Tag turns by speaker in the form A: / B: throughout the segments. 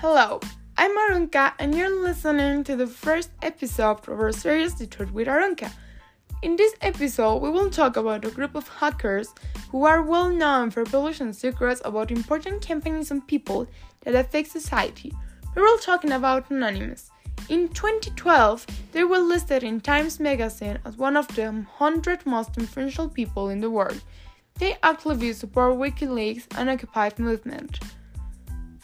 A: Hello, I'm Arunka, and you're listening to the first episode of our series Detroit with Arunka. In this episode, we will talk about a group of hackers who are well known for publishing secrets about important companies and people that affect society. We will talking about Anonymous. In 2012, they were listed in Times Magazine as one of the 100 most influential people in the world. They actively support WikiLeaks and Occupy movement.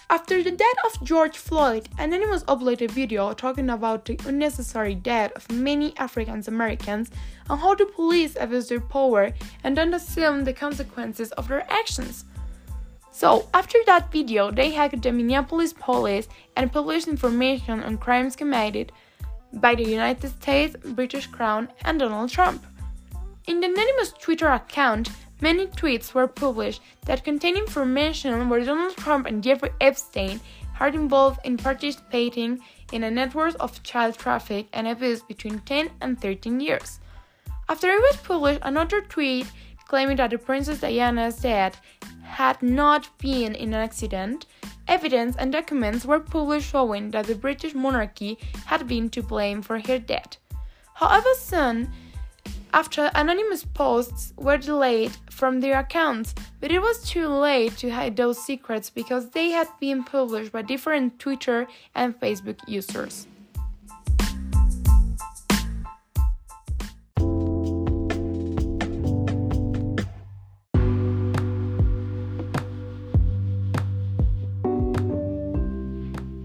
A: After the death of George Floyd, an Anonymous uploaded a video talking about the unnecessary death of many African Americans and how the police abuse their power and don't assume the consequences of their actions. So, after that video, they hacked the Minneapolis police and published information on crimes committed by the United States, British Crown, and Donald Trump. In the anonymous Twitter account, Many tweets were published that contained information where Donald Trump and Jeffrey Epstein are involved in participating in a network of child traffic and abuse between 10 and 13 years. After it was published, another tweet claiming that the Princess Diana's death had not been in an accident, evidence and documents were published showing that the British monarchy had been to blame for her death. However, soon after anonymous posts were delayed from their accounts, but it was too late to hide those secrets because they had been published by different Twitter and Facebook users.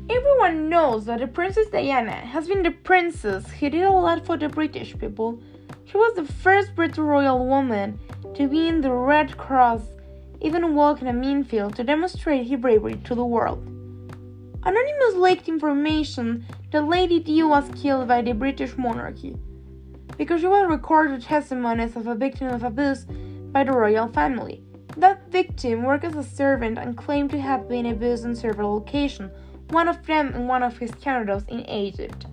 A: Everyone knows that the Princess Diana has been the princess who did a lot for the British people she was the first British royal woman to be in the Red Cross, even walk in a minefield to demonstrate her bravery to the world. Anonymous leaked information that Lady Di was killed by the British monarchy because she was recorded testimonies of a victim of abuse by the royal family. That victim worked as a servant and claimed to have been abused on several occasions, one of them in one of his candles in Egypt.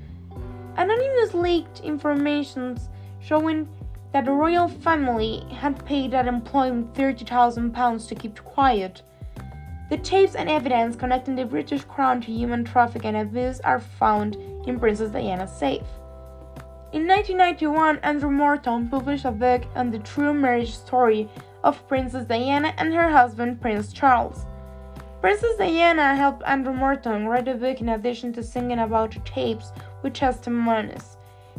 A: Anonymous leaked information showing that the royal family had paid that employee £30,000 to keep quiet. The tapes and evidence connecting the British Crown to human trafficking and abuse are found in Princess Diana's safe. In 1991, Andrew Morton published a book on the true marriage story of Princess Diana and her husband Prince Charles. Princess Diana helped Andrew Morton write the book in addition to singing about the tapes with testimonies.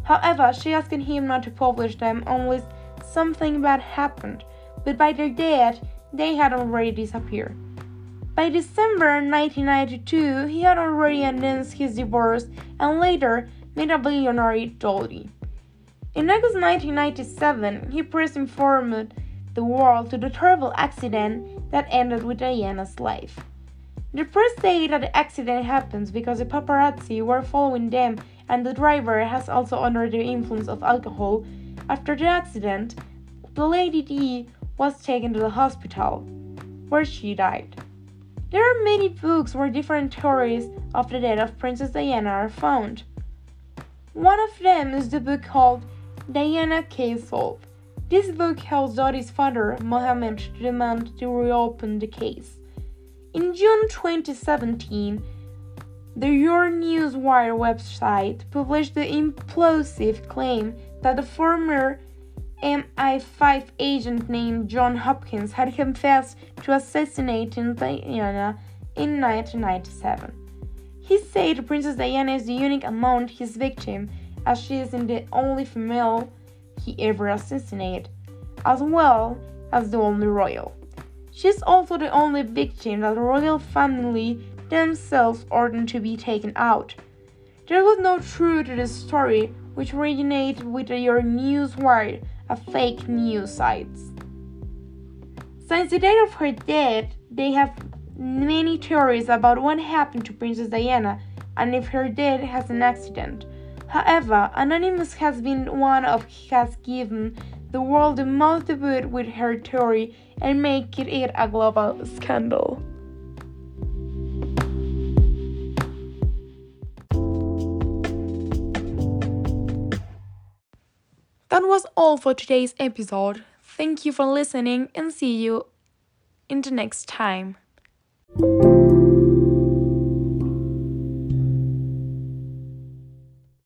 A: However, she asked him not to publish them unless something bad happened, but by their death, they had already disappeared. By December 1992, he had already announced his divorce and later made a billionaire Dodi. In August 1997, he first informed the world to the terrible accident that ended with Diana's life. The first day that the accident happens because the paparazzi were following them and the driver has also under the influence of alcohol. After the accident, the Lady D was taken to the hospital, where she died. There are many books where different theories of the death of Princess Diana are found. One of them is the book called Diana Case Solved. This book helps Dodi's father, Mohammed, to demand to reopen the case. In June 2017, the YourNewsWire website published the implosive claim that the former MI5 agent named John Hopkins had confessed to assassinating Diana in 1997. He said Princess Diana is the unique among his victims, as she isn't the only female he ever assassinated, as well as the only royal. She is also the only victim that the royal family themselves ordered to be taken out. There was no truth to this story, which originated with YourNewsWire, a fake news site. Since the date of her death, they have many theories about what happened to Princess Diana and if her death has an accident. However, Anonymous has been one of has given the world the most debut with her theory and make it a global scandal. That was all for today's episode. Thank you for listening and see you in the next time.